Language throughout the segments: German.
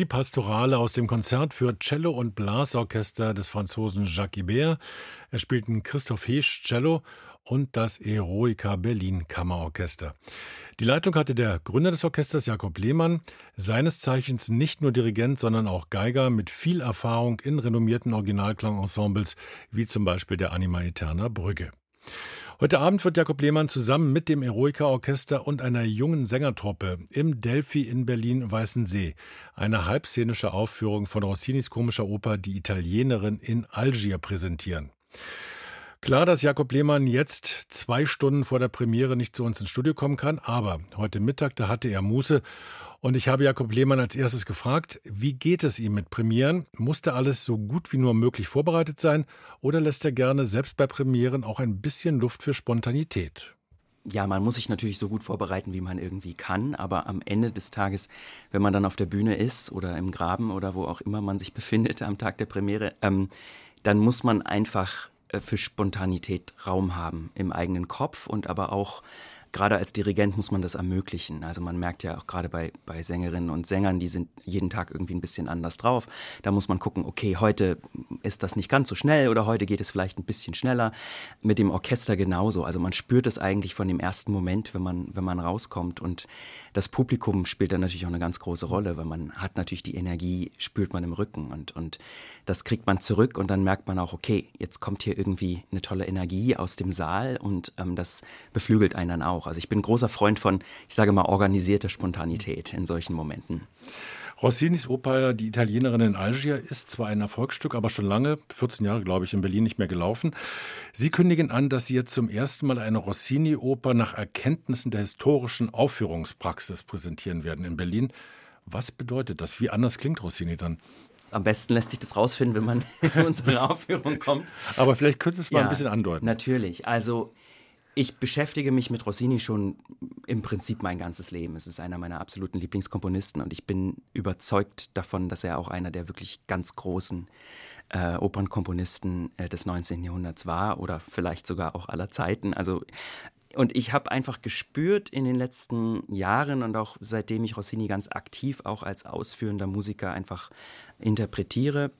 Die Pastorale aus dem Konzert für Cello und Blasorchester des Franzosen Jacques Ibert. Er spielten Christoph Heesch Cello und das Eroica Berlin Kammerorchester. Die Leitung hatte der Gründer des Orchesters Jakob Lehmann, seines Zeichens nicht nur Dirigent, sondern auch Geiger mit viel Erfahrung in renommierten Originalklangensembles wie zum Beispiel der Anima Eterna Brügge. Heute Abend wird Jakob Lehmann zusammen mit dem Eroica Orchester und einer jungen Sängertruppe im Delphi in Berlin-Weißensee eine halbszenische Aufführung von Rossinis komischer Oper Die Italienerin in Algier präsentieren. Klar, dass Jakob Lehmann jetzt zwei Stunden vor der Premiere nicht zu uns ins Studio kommen kann, aber heute Mittag, da hatte er Muße und ich habe Jakob Lehmann als erstes gefragt, wie geht es ihm mit Premieren? Muss da alles so gut wie nur möglich vorbereitet sein oder lässt er gerne selbst bei Premieren auch ein bisschen Luft für Spontanität? Ja, man muss sich natürlich so gut vorbereiten, wie man irgendwie kann, aber am Ende des Tages, wenn man dann auf der Bühne ist oder im Graben oder wo auch immer man sich befindet am Tag der Premiere, ähm, dann muss man einfach äh, für Spontanität Raum haben im eigenen Kopf und aber auch gerade als Dirigent muss man das ermöglichen. Also man merkt ja auch gerade bei, bei Sängerinnen und Sängern, die sind jeden Tag irgendwie ein bisschen anders drauf. Da muss man gucken, okay, heute ist das nicht ganz so schnell oder heute geht es vielleicht ein bisschen schneller. Mit dem Orchester genauso. Also man spürt es eigentlich von dem ersten Moment, wenn man, wenn man rauskommt. Und das Publikum spielt dann natürlich auch eine ganz große Rolle, weil man hat natürlich die Energie, spürt man im Rücken und, und das kriegt man zurück und dann merkt man auch, okay, jetzt kommt hier irgendwie eine tolle Energie aus dem Saal und ähm, das beflügelt einen dann auch. Also ich bin großer Freund von, ich sage mal, organisierter Spontanität in solchen Momenten. Rossinis Oper Die Italienerin in Algier ist zwar ein Erfolgsstück, aber schon lange, 14 Jahre glaube ich, in Berlin nicht mehr gelaufen. Sie kündigen an, dass Sie jetzt zum ersten Mal eine Rossini-Oper nach Erkenntnissen der historischen Aufführungspraxis präsentieren werden in Berlin. Was bedeutet das? Wie anders klingt Rossini dann? Am besten lässt sich das rausfinden, wenn man in unsere Aufführung kommt. Aber vielleicht könntest du es mal ja, ein bisschen andeuten. Natürlich. Also ich beschäftige mich mit Rossini schon im Prinzip mein ganzes Leben. Es ist einer meiner absoluten Lieblingskomponisten und ich bin überzeugt davon, dass er auch einer der wirklich ganz großen äh, Opernkomponisten äh, des 19. Jahrhunderts war oder vielleicht sogar auch aller Zeiten. Also und ich habe einfach gespürt in den letzten Jahren und auch seitdem ich Rossini ganz aktiv auch als ausführender Musiker einfach interpretiere,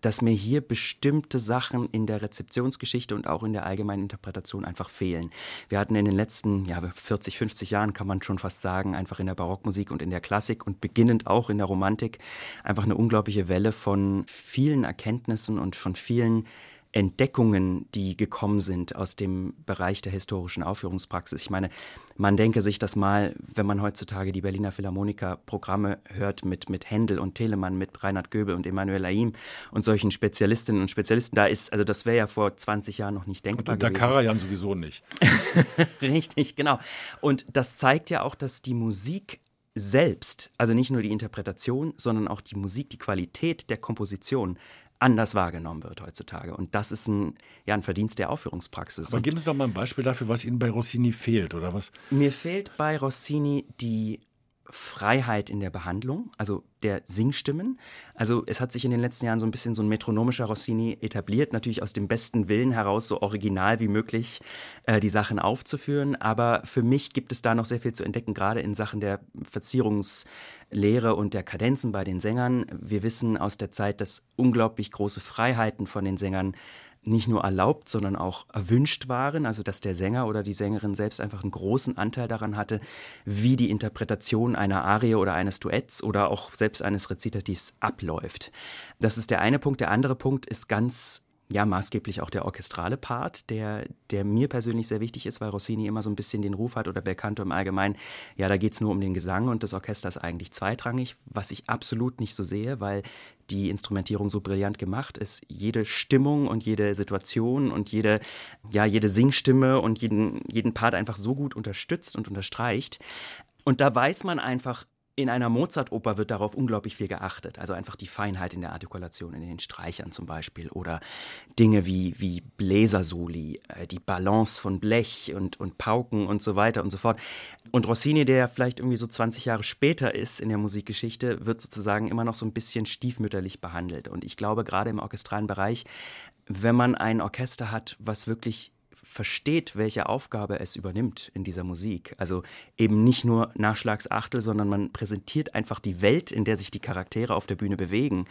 dass mir hier bestimmte Sachen in der Rezeptionsgeschichte und auch in der allgemeinen Interpretation einfach fehlen. Wir hatten in den letzten ja, 40, 50 Jahren, kann man schon fast sagen, einfach in der Barockmusik und in der Klassik und beginnend auch in der Romantik einfach eine unglaubliche Welle von vielen Erkenntnissen und von vielen Entdeckungen, die gekommen sind aus dem Bereich der historischen Aufführungspraxis. Ich meine, man denke sich das mal, wenn man heutzutage die Berliner Philharmoniker Programme hört mit, mit Händel und Telemann, mit Reinhard Göbel und Emanuel Aim und solchen Spezialistinnen und Spezialisten, da ist, also das wäre ja vor 20 Jahren noch nicht denkbar und unter gewesen. Karajan sowieso nicht. Richtig, genau. Und das zeigt ja auch, dass die Musik selbst, also nicht nur die Interpretation, sondern auch die Musik, die Qualität der Komposition anders wahrgenommen wird heutzutage. Und das ist ein, ja, ein Verdienst der Aufführungspraxis. Aber geben Sie doch mal ein Beispiel dafür, was Ihnen bei Rossini fehlt, oder was? Mir fehlt bei Rossini die Freiheit in der Behandlung, also der Singstimmen. Also es hat sich in den letzten Jahren so ein bisschen so ein metronomischer Rossini etabliert, natürlich aus dem besten Willen heraus, so original wie möglich äh, die Sachen aufzuführen. Aber für mich gibt es da noch sehr viel zu entdecken, gerade in Sachen der Verzierungslehre und der Kadenzen bei den Sängern. Wir wissen aus der Zeit, dass unglaublich große Freiheiten von den Sängern nicht nur erlaubt, sondern auch erwünscht waren, also dass der Sänger oder die Sängerin selbst einfach einen großen Anteil daran hatte, wie die Interpretation einer Arie oder eines Duetts oder auch selbst eines Rezitativs abläuft. Das ist der eine Punkt. Der andere Punkt ist ganz ja, maßgeblich auch der orchestrale Part, der, der mir persönlich sehr wichtig ist, weil Rossini immer so ein bisschen den Ruf hat oder Belcanto im Allgemeinen, ja, da geht es nur um den Gesang und das Orchester ist eigentlich zweitrangig, was ich absolut nicht so sehe, weil die Instrumentierung so brillant gemacht ist. Jede Stimmung und jede Situation und jede, ja, jede Singstimme und jeden, jeden Part einfach so gut unterstützt und unterstreicht. Und da weiß man einfach, in einer Mozart-Oper wird darauf unglaublich viel geachtet. Also einfach die Feinheit in der Artikulation, in den Streichern zum Beispiel. Oder Dinge wie, wie Bläsersoli, äh, die Balance von Blech und, und Pauken und so weiter und so fort. Und Rossini, der vielleicht irgendwie so 20 Jahre später ist in der Musikgeschichte, wird sozusagen immer noch so ein bisschen stiefmütterlich behandelt. Und ich glaube, gerade im orchestralen Bereich, wenn man ein Orchester hat, was wirklich versteht, welche Aufgabe es übernimmt in dieser Musik. Also eben nicht nur Nachschlagsachtel, sondern man präsentiert einfach die Welt, in der sich die Charaktere auf der Bühne bewegen.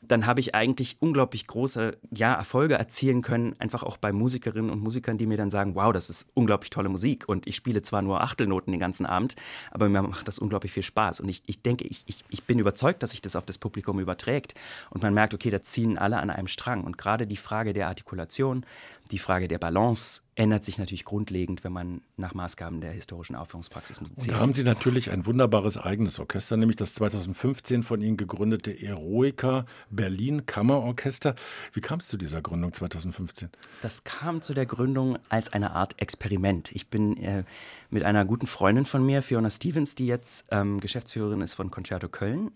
Dann habe ich eigentlich unglaublich große ja, Erfolge erzielen können, einfach auch bei Musikerinnen und Musikern, die mir dann sagen, wow, das ist unglaublich tolle Musik und ich spiele zwar nur Achtelnoten den ganzen Abend, aber mir macht das unglaublich viel Spaß. Und ich, ich denke, ich, ich, ich bin überzeugt, dass sich das auf das Publikum überträgt und man merkt, okay, da ziehen alle an einem Strang. Und gerade die Frage der Artikulation, die Frage der Balance ändert sich natürlich grundlegend, wenn man nach Maßgaben der historischen Aufführungspraxis musiziert. Und da haben Sie natürlich ein wunderbares eigenes Orchester, nämlich das 2015 von Ihnen gegründete Eroica Berlin Kammerorchester. Wie kam es zu dieser Gründung 2015? Das kam zu der Gründung als eine Art Experiment. Ich bin äh, mit einer guten Freundin von mir, Fiona Stevens, die jetzt ähm, Geschäftsführerin ist von Concerto Köln,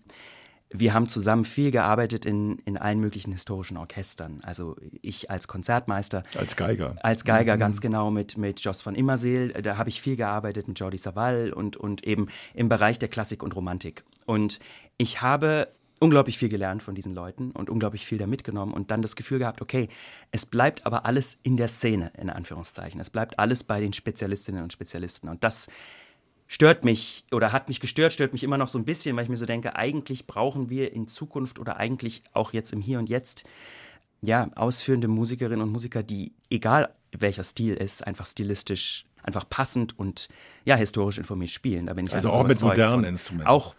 wir haben zusammen viel gearbeitet in, in allen möglichen historischen Orchestern. Also ich als Konzertmeister. Als Geiger. Als Geiger, mhm. ganz genau, mit, mit Joss von Immerseel. Da habe ich viel gearbeitet mit Jordi Savall und, und eben im Bereich der Klassik und Romantik. Und ich habe unglaublich viel gelernt von diesen Leuten und unglaublich viel da mitgenommen und dann das Gefühl gehabt, okay, es bleibt aber alles in der Szene, in Anführungszeichen. Es bleibt alles bei den Spezialistinnen und Spezialisten. Und das stört mich oder hat mich gestört, stört mich immer noch so ein bisschen, weil ich mir so denke, eigentlich brauchen wir in Zukunft oder eigentlich auch jetzt im Hier und Jetzt ja, ausführende Musikerinnen und Musiker, die, egal welcher Stil ist, einfach stilistisch einfach passend und ja, historisch informiert spielen. Da bin ich also auch mit modernen von. Instrumenten. Auch,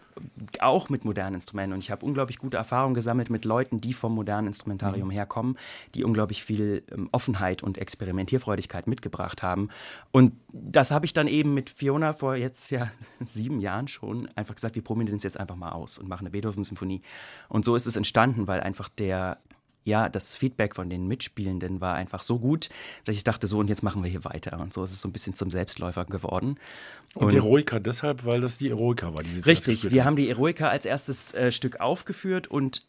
auch mit modernen Instrumenten. Und ich habe unglaublich gute Erfahrungen gesammelt mit Leuten, die vom modernen Instrumentarium mhm. herkommen, die unglaublich viel ähm, Offenheit und Experimentierfreudigkeit mitgebracht haben. Und das habe ich dann eben mit Fiona vor jetzt ja sieben Jahren schon einfach gesagt, wir probieren das jetzt einfach mal aus und machen eine Beethoven-Symphonie. Und so ist es entstanden, weil einfach der ja, das Feedback von den Mitspielenden war einfach so gut, dass ich dachte, so und jetzt machen wir hier weiter. Und so ist es so ein bisschen zum Selbstläufer geworden. Und, und Eroica deshalb, weil das die Eroica war, die Richtig, wir haben die Eroica als erstes äh, Stück aufgeführt und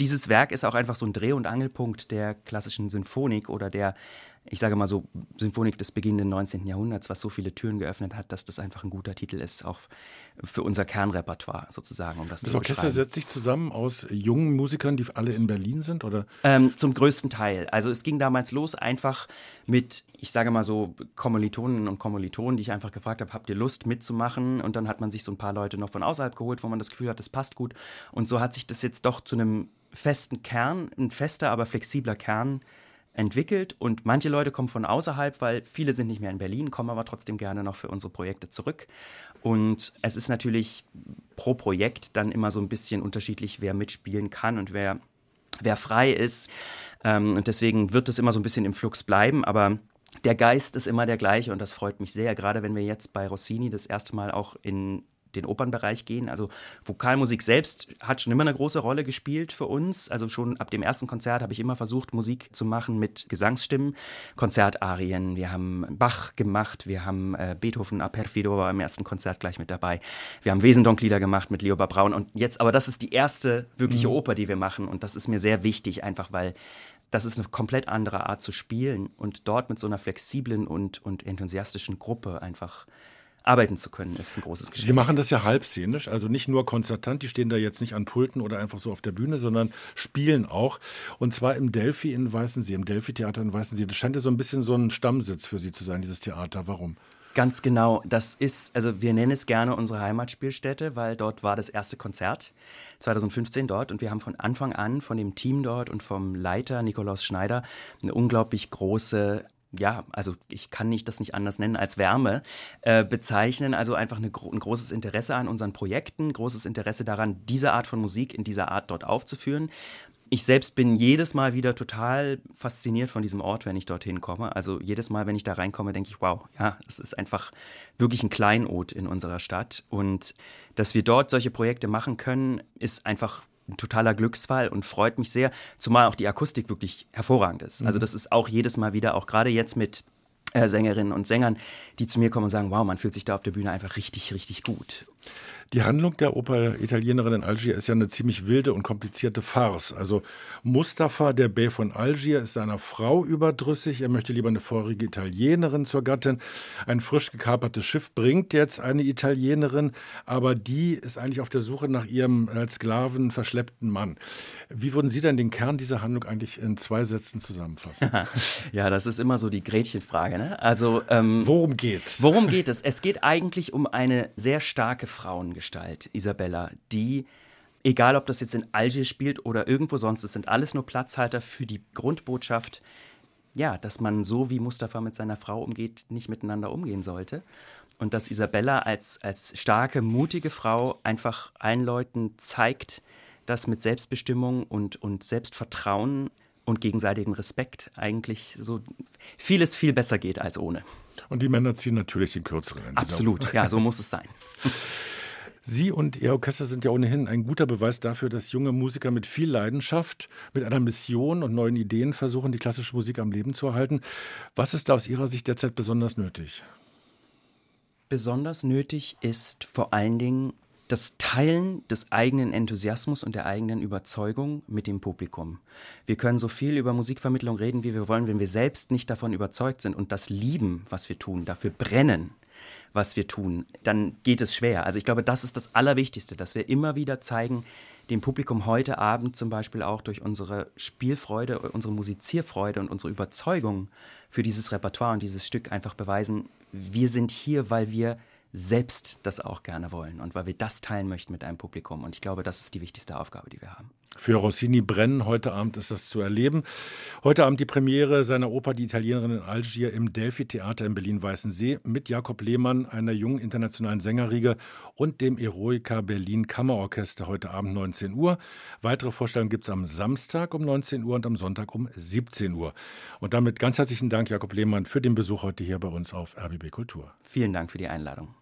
dieses Werk ist auch einfach so ein Dreh- und Angelpunkt der klassischen Symphonik oder der ich sage mal so, Symphonik des beginnenden 19. Jahrhunderts, was so viele Türen geöffnet hat, dass das einfach ein guter Titel ist, auch für unser Kernrepertoire sozusagen, um das, das zu Orchester setzt sich zusammen aus jungen Musikern, die alle in Berlin sind, oder? Ähm, zum größten Teil. Also es ging damals los einfach mit, ich sage mal so, Kommilitonen und Kommilitonen, die ich einfach gefragt habe, habt ihr Lust mitzumachen? Und dann hat man sich so ein paar Leute noch von außerhalb geholt, wo man das Gefühl hat, das passt gut. Und so hat sich das jetzt doch zu einem festen Kern, ein fester, aber flexibler Kern entwickelt und manche Leute kommen von außerhalb, weil viele sind nicht mehr in Berlin, kommen aber trotzdem gerne noch für unsere Projekte zurück. Und es ist natürlich pro Projekt dann immer so ein bisschen unterschiedlich, wer mitspielen kann und wer, wer frei ist. Ähm, und deswegen wird es immer so ein bisschen im Flux bleiben, aber der Geist ist immer der gleiche und das freut mich sehr, gerade wenn wir jetzt bei Rossini das erste Mal auch in den Opernbereich gehen. Also Vokalmusik selbst hat schon immer eine große Rolle gespielt für uns. Also schon ab dem ersten Konzert habe ich immer versucht, Musik zu machen mit Gesangsstimmen, Konzertarien. Wir haben Bach gemacht, wir haben äh, Beethoven A Perfido war im ersten Konzert gleich mit dabei. Wir haben Wesendonck-Lieder gemacht mit Leopold Braun und jetzt, aber das ist die erste wirkliche mhm. Oper, die wir machen und das ist mir sehr wichtig, einfach weil das ist eine komplett andere Art zu spielen und dort mit so einer flexiblen und, und enthusiastischen Gruppe einfach arbeiten zu können, ist ein großes Geschenk. Sie machen das ja halbszenisch, also nicht nur konzertant, die stehen da jetzt nicht an Pulten oder einfach so auf der Bühne, sondern spielen auch. Und zwar im Delphi in Weißensee, im Delphi-Theater in Weißensee. Das scheint ja so ein bisschen so ein Stammsitz für Sie zu sein, dieses Theater. Warum? Ganz genau. Das ist, also wir nennen es gerne unsere Heimatspielstätte, weil dort war das erste Konzert 2015 dort und wir haben von Anfang an von dem Team dort und vom Leiter Nikolaus Schneider eine unglaublich große ja, also ich kann nicht das nicht anders nennen als Wärme äh, bezeichnen. Also einfach eine, ein großes Interesse an unseren Projekten, großes Interesse daran, diese Art von Musik in dieser Art dort aufzuführen. Ich selbst bin jedes Mal wieder total fasziniert von diesem Ort, wenn ich dorthin komme. Also jedes Mal, wenn ich da reinkomme, denke ich, wow, ja, es ist einfach wirklich ein Kleinod in unserer Stadt. Und dass wir dort solche Projekte machen können, ist einfach ein totaler Glücksfall und freut mich sehr, zumal auch die Akustik wirklich hervorragend ist. Also mhm. Also das ist auch jedes Mal wieder, auch gerade jetzt mit äh, Sängerinnen und Sängern, die zu mir kommen und sagen, wow, man fühlt sich da auf der Bühne einfach richtig, richtig gut. Die Handlung der Oper Italienerin in Algier ist ja eine ziemlich wilde und komplizierte Farce. Also Mustafa, der Bey von Algier, ist seiner Frau überdrüssig. Er möchte lieber eine vorige Italienerin zur Gattin. Ein frisch gekapertes Schiff bringt jetzt eine Italienerin, aber die ist eigentlich auf der Suche nach ihrem als Sklaven verschleppten Mann. Wie würden Sie denn den Kern dieser Handlung eigentlich in zwei Sätzen zusammenfassen? ja, das ist immer so die Gretchenfrage. Ne? Also ähm, worum geht's? Worum geht es? Es geht eigentlich um eine sehr starke Frauengestalt. Gestalt, Isabella, die, egal ob das jetzt in Algier spielt oder irgendwo sonst, es sind alles nur Platzhalter für die Grundbotschaft, ja, dass man so wie Mustafa mit seiner Frau umgeht, nicht miteinander umgehen sollte. Und dass Isabella als, als starke, mutige Frau einfach allen Leuten zeigt, dass mit Selbstbestimmung und, und Selbstvertrauen und gegenseitigem Respekt eigentlich so vieles viel besser geht als ohne. Und die Männer ziehen natürlich den kürzeren. Absolut, ja, so muss es sein. Sie und Ihr Orchester sind ja ohnehin ein guter Beweis dafür, dass junge Musiker mit viel Leidenschaft, mit einer Mission und neuen Ideen versuchen, die klassische Musik am Leben zu erhalten. Was ist da aus Ihrer Sicht derzeit besonders nötig? Besonders nötig ist vor allen Dingen das Teilen des eigenen Enthusiasmus und der eigenen Überzeugung mit dem Publikum. Wir können so viel über Musikvermittlung reden, wie wir wollen, wenn wir selbst nicht davon überzeugt sind und das lieben, was wir tun, dafür brennen, was wir tun, dann geht es schwer. Also ich glaube, das ist das Allerwichtigste, dass wir immer wieder zeigen, dem Publikum heute Abend zum Beispiel auch durch unsere Spielfreude, unsere Musizierfreude und unsere Überzeugung für dieses Repertoire und dieses Stück einfach beweisen, wir sind hier, weil wir selbst das auch gerne wollen und weil wir das teilen möchten mit einem Publikum. Und ich glaube, das ist die wichtigste Aufgabe, die wir haben. Für Rossini brennen heute Abend ist das zu erleben. Heute Abend die Premiere seiner Oper Die Italienerin in Algier im Delphi-Theater in Berlin-Weißensee mit Jakob Lehmann, einer jungen internationalen Sängerriege und dem Eroica Berlin Kammerorchester heute Abend 19 Uhr. Weitere Vorstellungen gibt es am Samstag um 19 Uhr und am Sonntag um 17 Uhr. Und damit ganz herzlichen Dank, Jakob Lehmann, für den Besuch heute hier bei uns auf RBB Kultur. Vielen Dank für die Einladung.